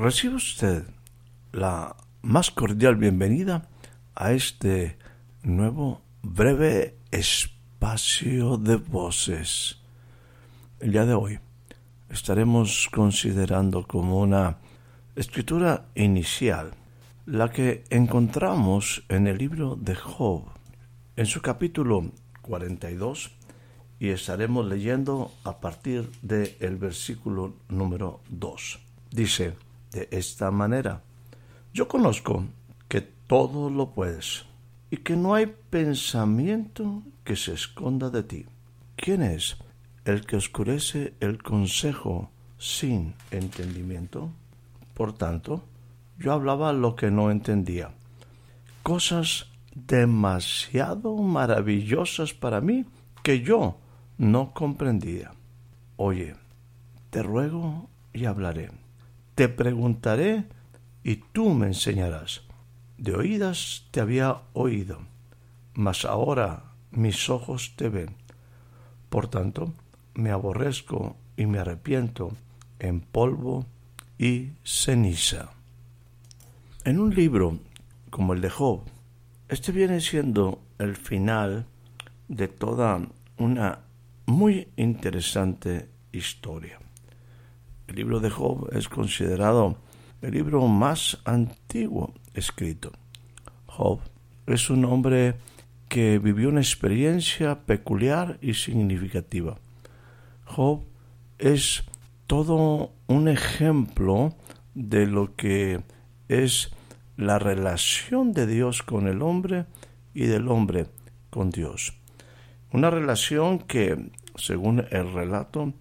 Recibe usted la más cordial bienvenida a este nuevo breve espacio de voces. El día de hoy estaremos considerando como una escritura inicial la que encontramos en el libro de Job, en su capítulo 42, y estaremos leyendo a partir del versículo número 2. Dice, de esta manera. Yo conozco que todo lo puedes y que no hay pensamiento que se esconda de ti. ¿Quién es el que oscurece el consejo sin entendimiento? Por tanto, yo hablaba lo que no entendía, cosas demasiado maravillosas para mí que yo no comprendía. Oye, te ruego y hablaré te preguntaré y tú me enseñarás. De oídas te había oído, mas ahora mis ojos te ven. Por tanto, me aborrezco y me arrepiento en polvo y ceniza. En un libro como el de Job, este viene siendo el final de toda una muy interesante historia. El libro de Job es considerado el libro más antiguo escrito. Job es un hombre que vivió una experiencia peculiar y significativa. Job es todo un ejemplo de lo que es la relación de Dios con el hombre y del hombre con Dios. Una relación que, según el relato,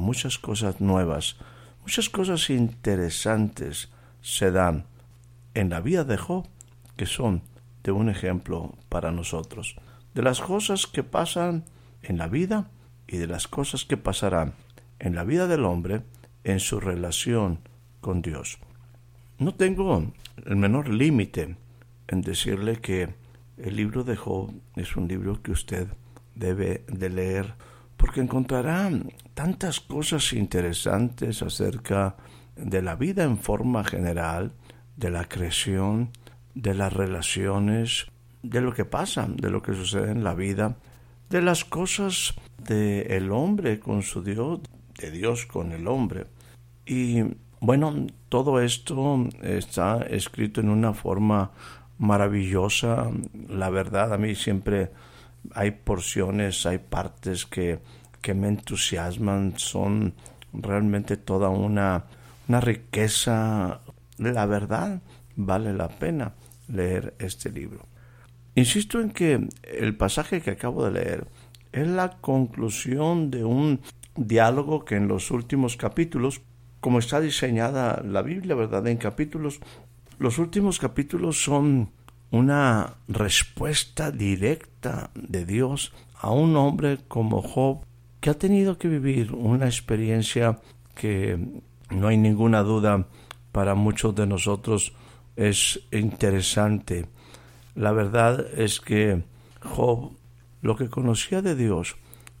muchas cosas nuevas, muchas cosas interesantes se dan en la vida de Job que son de un ejemplo para nosotros, de las cosas que pasan en la vida y de las cosas que pasarán en la vida del hombre en su relación con Dios. No tengo el menor límite en decirle que el libro de Job es un libro que usted debe de leer porque encontrará tantas cosas interesantes acerca de la vida en forma general, de la creación, de las relaciones, de lo que pasa, de lo que sucede en la vida, de las cosas del el hombre con su Dios, de Dios con el hombre. Y bueno, todo esto está escrito en una forma maravillosa. La verdad, a mí siempre hay porciones, hay partes que, que me entusiasman, son realmente toda una, una riqueza. La verdad, vale la pena leer este libro. Insisto en que el pasaje que acabo de leer es la conclusión de un diálogo que en los últimos capítulos, como está diseñada la Biblia, ¿verdad? En capítulos, los últimos capítulos son una respuesta directa de Dios a un hombre como Job que ha tenido que vivir una experiencia que no hay ninguna duda para muchos de nosotros es interesante. La verdad es que Job lo que conocía de Dios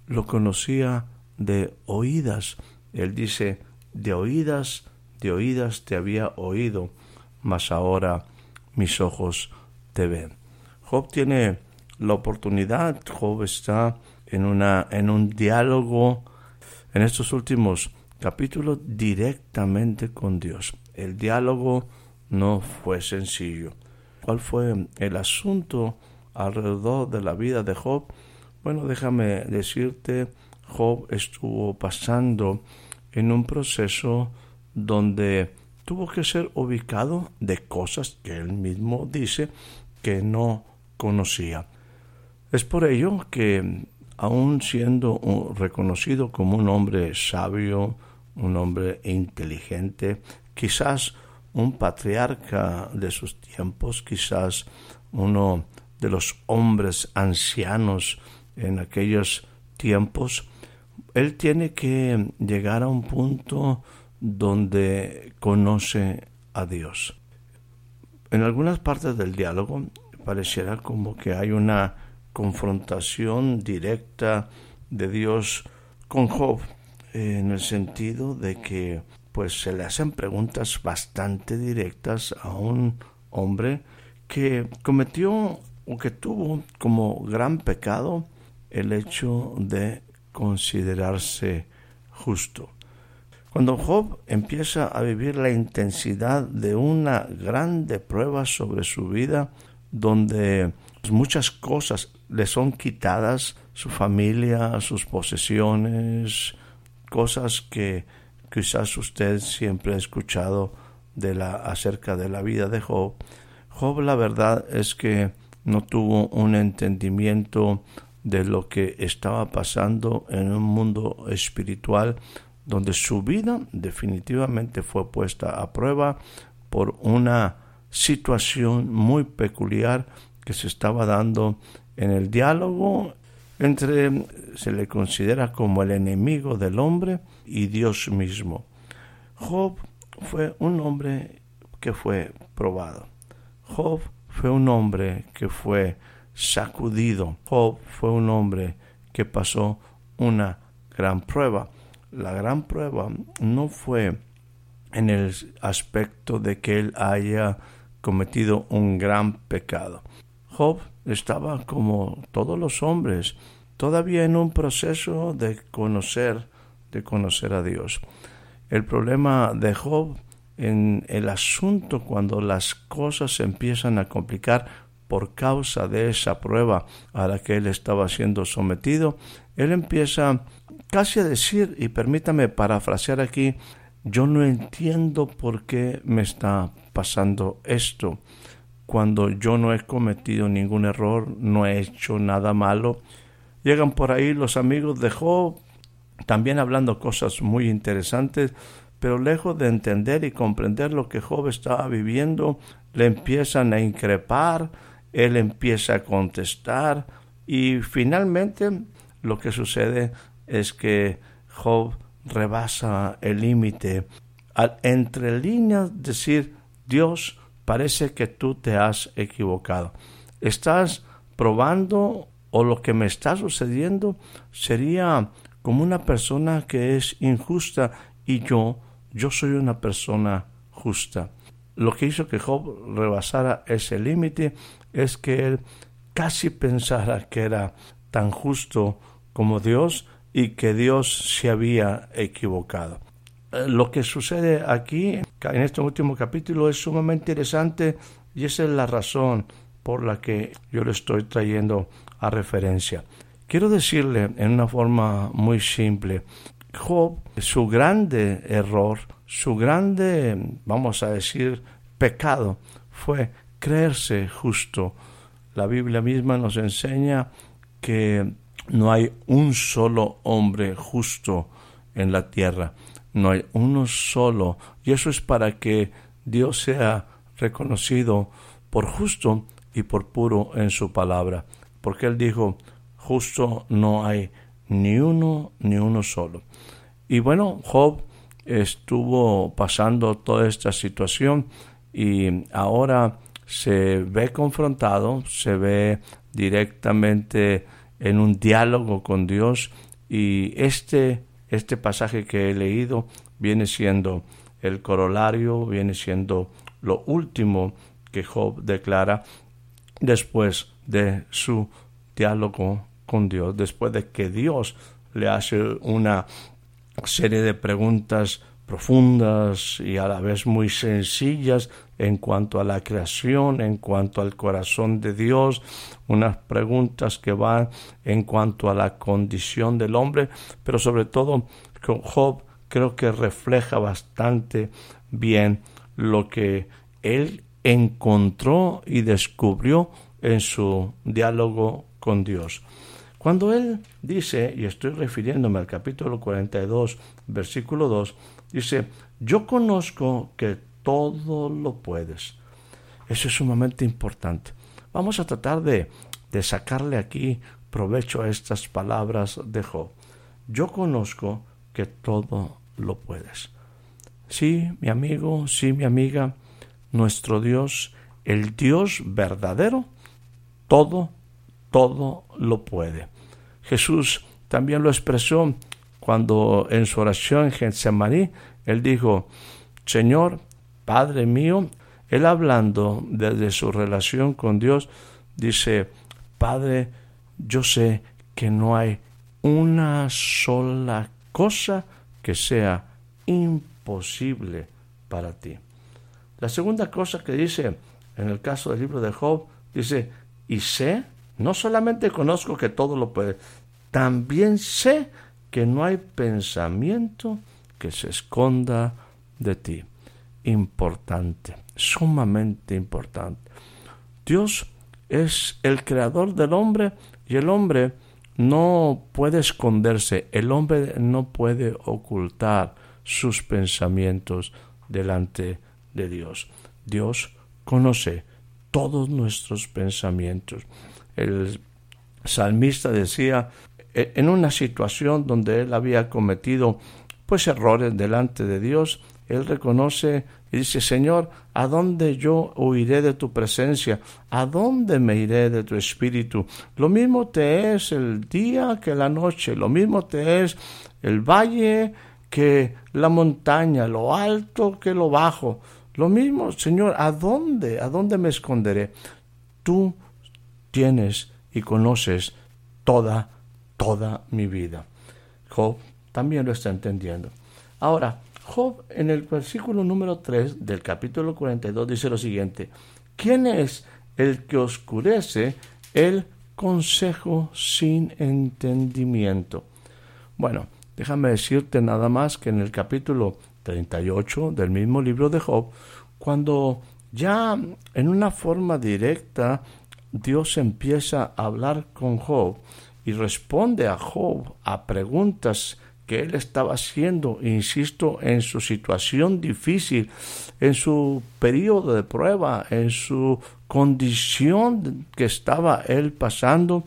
lo conocía de oídas. Él dice, de oídas, de oídas te había oído, mas ahora mis ojos te ven. Job tiene la oportunidad, Job está en, una, en un diálogo en estos últimos capítulos directamente con Dios. El diálogo no fue sencillo. ¿Cuál fue el asunto alrededor de la vida de Job? Bueno, déjame decirte, Job estuvo pasando en un proceso donde tuvo que ser ubicado de cosas que él mismo dice que no conocía. Es por ello que, aun siendo reconocido como un hombre sabio, un hombre inteligente, quizás un patriarca de sus tiempos, quizás uno de los hombres ancianos en aquellos tiempos, él tiene que llegar a un punto donde conoce a Dios. En algunas partes del diálogo pareciera como que hay una confrontación directa de Dios con Job, en el sentido de que pues se le hacen preguntas bastante directas a un hombre que cometió o que tuvo como gran pecado el hecho de considerarse justo. Cuando Job empieza a vivir la intensidad de una grande prueba sobre su vida, donde muchas cosas le son quitadas, su familia, sus posesiones, cosas que quizás usted siempre ha escuchado de la, acerca de la vida de Job. Job la verdad es que no tuvo un entendimiento de lo que estaba pasando en un mundo espiritual donde su vida definitivamente fue puesta a prueba por una situación muy peculiar que se estaba dando en el diálogo entre se le considera como el enemigo del hombre y Dios mismo. Job fue un hombre que fue probado. Job fue un hombre que fue sacudido. Job fue un hombre que pasó una gran prueba. La gran prueba no fue en el aspecto de que él haya cometido un gran pecado. Job estaba como todos los hombres, todavía en un proceso de conocer, de conocer a Dios. El problema de Job en el asunto cuando las cosas se empiezan a complicar por causa de esa prueba a la que él estaba siendo sometido, él empieza casi a decir, y permítame parafrasear aquí, yo no entiendo por qué me está pasando esto cuando yo no he cometido ningún error, no he hecho nada malo. Llegan por ahí los amigos de Job, también hablando cosas muy interesantes, pero lejos de entender y comprender lo que Job estaba viviendo, le empiezan a increpar, él empieza a contestar y finalmente lo que sucede es que Job rebasa el límite al entre líneas decir Dios parece que tú te has equivocado. Estás probando o lo que me está sucediendo sería como una persona que es injusta y yo, yo soy una persona justa. Lo que hizo que Job rebasara ese límite es que él casi pensara que era tan justo como Dios y que Dios se había equivocado. Eh, lo que sucede aquí, en este último capítulo, es sumamente interesante y esa es la razón por la que yo le estoy trayendo a referencia. Quiero decirle en una forma muy simple, Job, su grande error, su grande, vamos a decir, pecado, fue creerse justo. La Biblia misma nos enseña que no hay un solo hombre justo en la tierra. No hay uno solo, y eso es para que Dios sea reconocido por justo y por puro en su palabra, porque Él dijo, justo no hay ni uno, ni uno solo. Y bueno, Job estuvo pasando toda esta situación y ahora se ve confrontado, se ve directamente en un diálogo con Dios. Y este este pasaje que he leído viene siendo el corolario, viene siendo lo último que Job declara después de su diálogo con Dios, después de que Dios le hace una serie de preguntas profundas y a la vez muy sencillas en cuanto a la creación, en cuanto al corazón de Dios, unas preguntas que van en cuanto a la condición del hombre, pero sobre todo Job creo que refleja bastante bien lo que él encontró y descubrió en su diálogo con Dios. Cuando él dice, y estoy refiriéndome al capítulo 42, versículo 2, dice, yo conozco que todo lo puedes. Eso es sumamente importante. Vamos a tratar de, de sacarle aquí provecho a estas palabras de Job. Yo conozco que todo lo puedes. Sí, mi amigo, sí, mi amiga, nuestro Dios, el Dios verdadero, todo, todo lo puede. Jesús también lo expresó cuando en su oración en Getsemaní, él dijo, Señor, Padre mío, él hablando desde su relación con Dios, dice, Padre, yo sé que no hay una sola cosa que sea imposible para ti. La segunda cosa que dice en el caso del libro de Job, dice, y sé, no solamente conozco que todo lo puede, también sé que no hay pensamiento que se esconda de ti. Importante, sumamente importante. Dios es el creador del hombre y el hombre no puede esconderse, el hombre no puede ocultar sus pensamientos delante de Dios. Dios conoce todos nuestros pensamientos. El salmista decía, en una situación donde él había cometido pues errores delante de Dios, él reconoce y dice, Señor, ¿a dónde yo huiré de tu presencia? ¿A dónde me iré de tu espíritu? Lo mismo te es el día que la noche, lo mismo te es el valle que la montaña, lo alto que lo bajo. Lo mismo, Señor, ¿a dónde? ¿A dónde me esconderé? Tú tienes y conoces toda, toda mi vida. Job también lo está entendiendo. Ahora, Job en el versículo número 3 del capítulo 42 dice lo siguiente, ¿quién es el que oscurece el consejo sin entendimiento? Bueno, déjame decirte nada más que en el capítulo 38 del mismo libro de Job, cuando ya en una forma directa Dios empieza a hablar con Job y responde a Job a preguntas que él estaba haciendo, insisto, en su situación difícil, en su periodo de prueba, en su condición que estaba él pasando,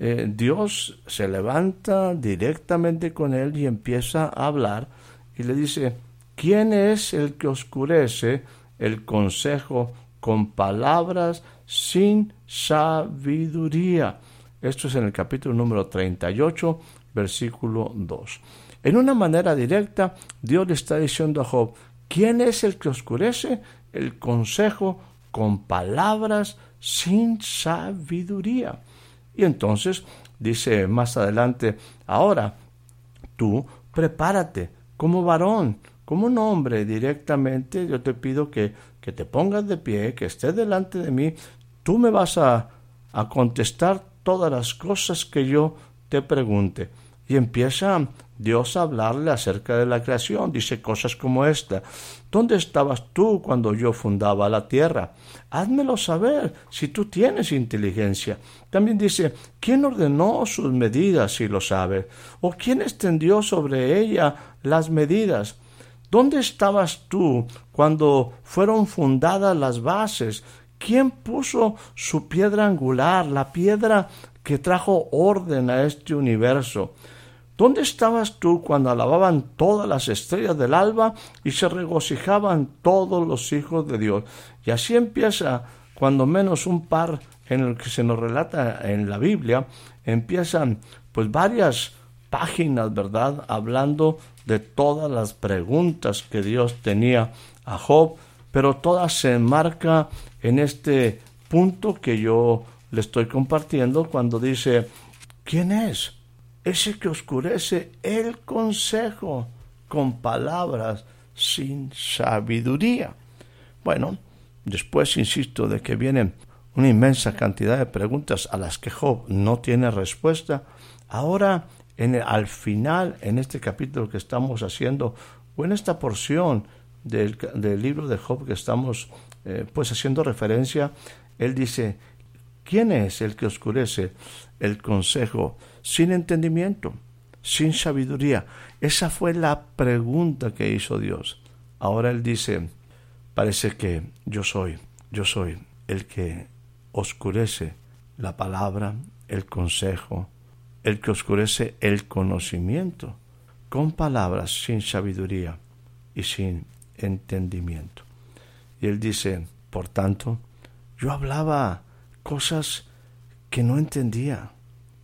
eh, Dios se levanta directamente con él y empieza a hablar y le dice, ¿quién es el que oscurece el consejo con palabras sin sabiduría? Esto es en el capítulo número 38, versículo 2. En una manera directa, Dios le está diciendo a Job, ¿quién es el que oscurece el consejo con palabras sin sabiduría? Y entonces dice más adelante, ahora tú prepárate como varón, como un hombre directamente, yo te pido que, que te pongas de pie, que estés delante de mí, tú me vas a, a contestar todas las cosas que yo te pregunte. Y empieza Dios a hablarle acerca de la creación. Dice cosas como esta. ¿Dónde estabas tú cuando yo fundaba la tierra? Házmelo saber si tú tienes inteligencia. También dice, ¿quién ordenó sus medidas si lo sabe? ¿O quién extendió sobre ella las medidas? ¿Dónde estabas tú cuando fueron fundadas las bases? ¿Quién puso su piedra angular, la piedra que trajo orden a este universo? ¿Dónde estabas tú cuando alababan todas las estrellas del alba y se regocijaban todos los hijos de Dios? Y así empieza, cuando menos un par en el que se nos relata en la Biblia, empiezan pues varias páginas, ¿verdad? Hablando de todas las preguntas que Dios tenía a Job, pero todas se enmarca en este punto que yo le estoy compartiendo cuando dice, ¿quién es? ese que oscurece el consejo con palabras sin sabiduría. Bueno, después insisto de que viene una inmensa cantidad de preguntas a las que Job no tiene respuesta. Ahora, en al final, en este capítulo que estamos haciendo, o en esta porción del, libro de Job que estamos eh, pues haciendo referencia, él dice, ¿Quién es el que oscurece el consejo sin entendimiento, sin sabiduría? Esa fue la pregunta que hizo Dios. Ahora Él dice, parece que yo soy, yo soy el que oscurece la palabra, el consejo, el que oscurece el conocimiento, con palabras sin sabiduría y sin entendimiento. Y él dice, por tanto, yo hablaba cosas que no entendía.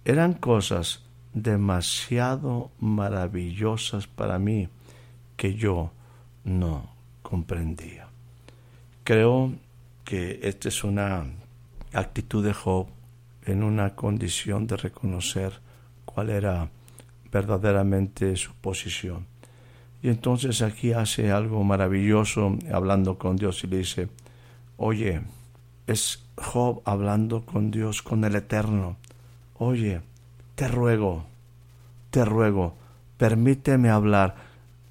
Eran cosas demasiado maravillosas para mí que yo no comprendía. Creo que esta es una actitud de Job en una condición de reconocer cuál era verdaderamente su posición. Y entonces aquí hace algo maravilloso hablando con Dios y le dice, oye, es Job hablando con Dios, con el Eterno. Oye, te ruego, te ruego, permíteme hablar.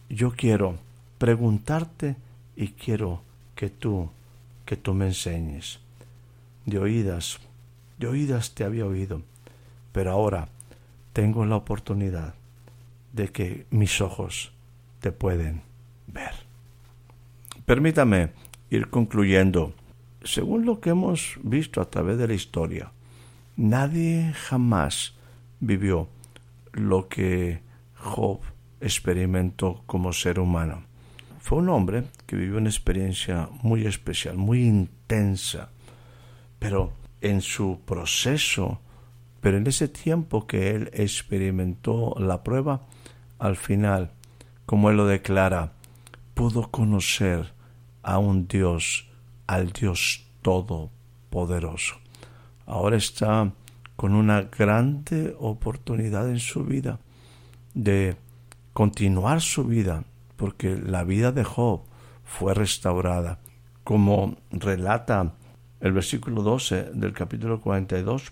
Yo quiero preguntarte y quiero que tú, que tú me enseñes. De oídas, de oídas te había oído, pero ahora tengo la oportunidad de que mis ojos te pueden ver. Permítame ir concluyendo. Según lo que hemos visto a través de la historia, nadie jamás vivió lo que Job experimentó como ser humano. Fue un hombre que vivió una experiencia muy especial, muy intensa, pero en su proceso, pero en ese tiempo que él experimentó la prueba, al final como él lo declara, pudo conocer a un Dios, al Dios Todopoderoso. Ahora está con una grande oportunidad en su vida de continuar su vida, porque la vida de Job fue restaurada. Como relata el versículo 12 del capítulo 42,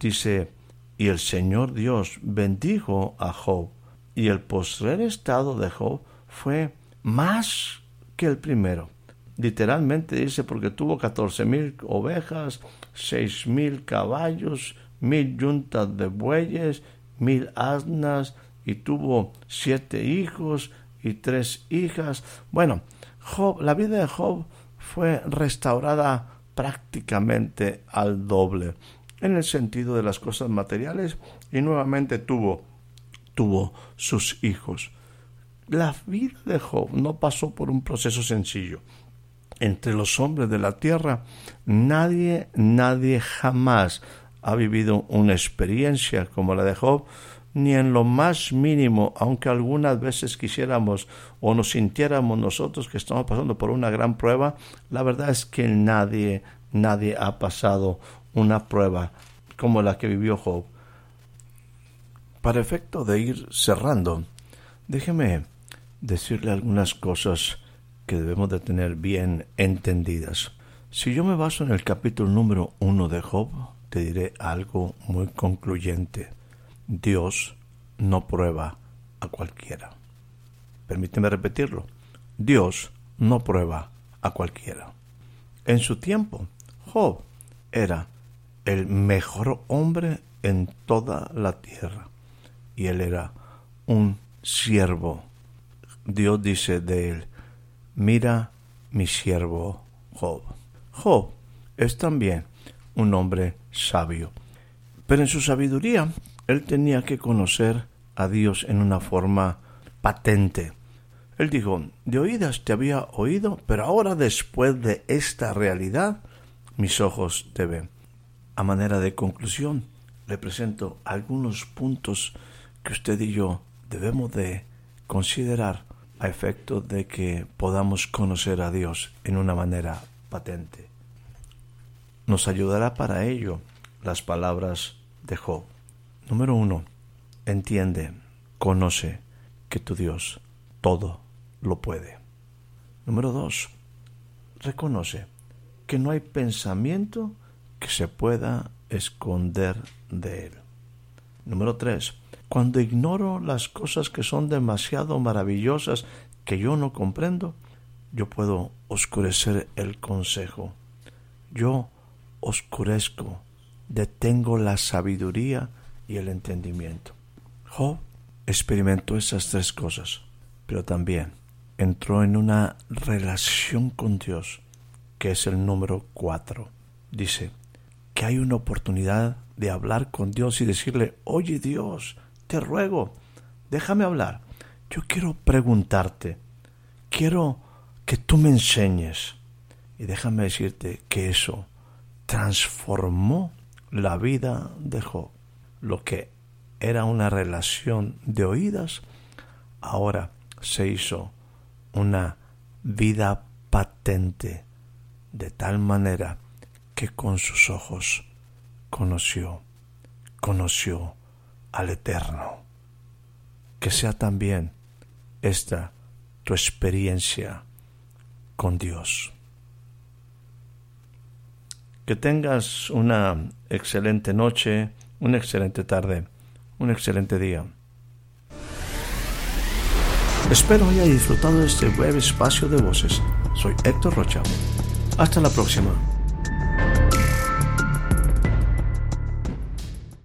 dice, y el Señor Dios bendijo a Job y el postrer estado de Job fue más que el primero. Literalmente dice porque tuvo catorce mil ovejas, seis mil caballos, mil yuntas de bueyes, mil asnas, y tuvo siete hijos y tres hijas. Bueno, Job, la vida de Job fue restaurada prácticamente al doble en el sentido de las cosas materiales y nuevamente tuvo tuvo sus hijos. La vida de Job no pasó por un proceso sencillo. Entre los hombres de la tierra, nadie, nadie jamás ha vivido una experiencia como la de Job, ni en lo más mínimo, aunque algunas veces quisiéramos o nos sintiéramos nosotros que estamos pasando por una gran prueba, la verdad es que nadie, nadie ha pasado una prueba como la que vivió Job. Para efecto de ir cerrando, déjeme decirle algunas cosas que debemos de tener bien entendidas. Si yo me baso en el capítulo número uno de Job, te diré algo muy concluyente. Dios no prueba a cualquiera. Permíteme repetirlo. Dios no prueba a cualquiera. En su tiempo, Job era el mejor hombre en toda la tierra y él era un siervo. Dios dice de él, mira mi siervo Job. Job es también un hombre sabio, pero en su sabiduría él tenía que conocer a Dios en una forma patente. Él dijo, de oídas te había oído, pero ahora después de esta realidad, mis ojos te ven. A manera de conclusión, le presento algunos puntos que usted y yo debemos de considerar a efecto de que podamos conocer a Dios en una manera patente. Nos ayudará para ello las palabras de Job. Número uno, entiende, conoce que tu Dios todo lo puede. Número dos, reconoce que no hay pensamiento que se pueda esconder de él. Número tres, cuando ignoro las cosas que son demasiado maravillosas que yo no comprendo, yo puedo oscurecer el consejo. Yo oscurezco detengo la sabiduría y el entendimiento. Job experimentó esas tres cosas, pero también entró en una relación con Dios, que es el número cuatro. Dice que hay una oportunidad de hablar con Dios y decirle, oye Dios, te ruego, déjame hablar. Yo quiero preguntarte, quiero que tú me enseñes. Y déjame decirte que eso transformó la vida de Job. Lo que era una relación de oídas, ahora se hizo una vida patente, de tal manera que con sus ojos conoció, conoció al Eterno. Que sea también esta tu experiencia con Dios. Que tengas una excelente noche, una excelente tarde, un excelente día. Espero haya disfrutado de este breve espacio de voces. Soy Héctor Rocha. Hasta la próxima.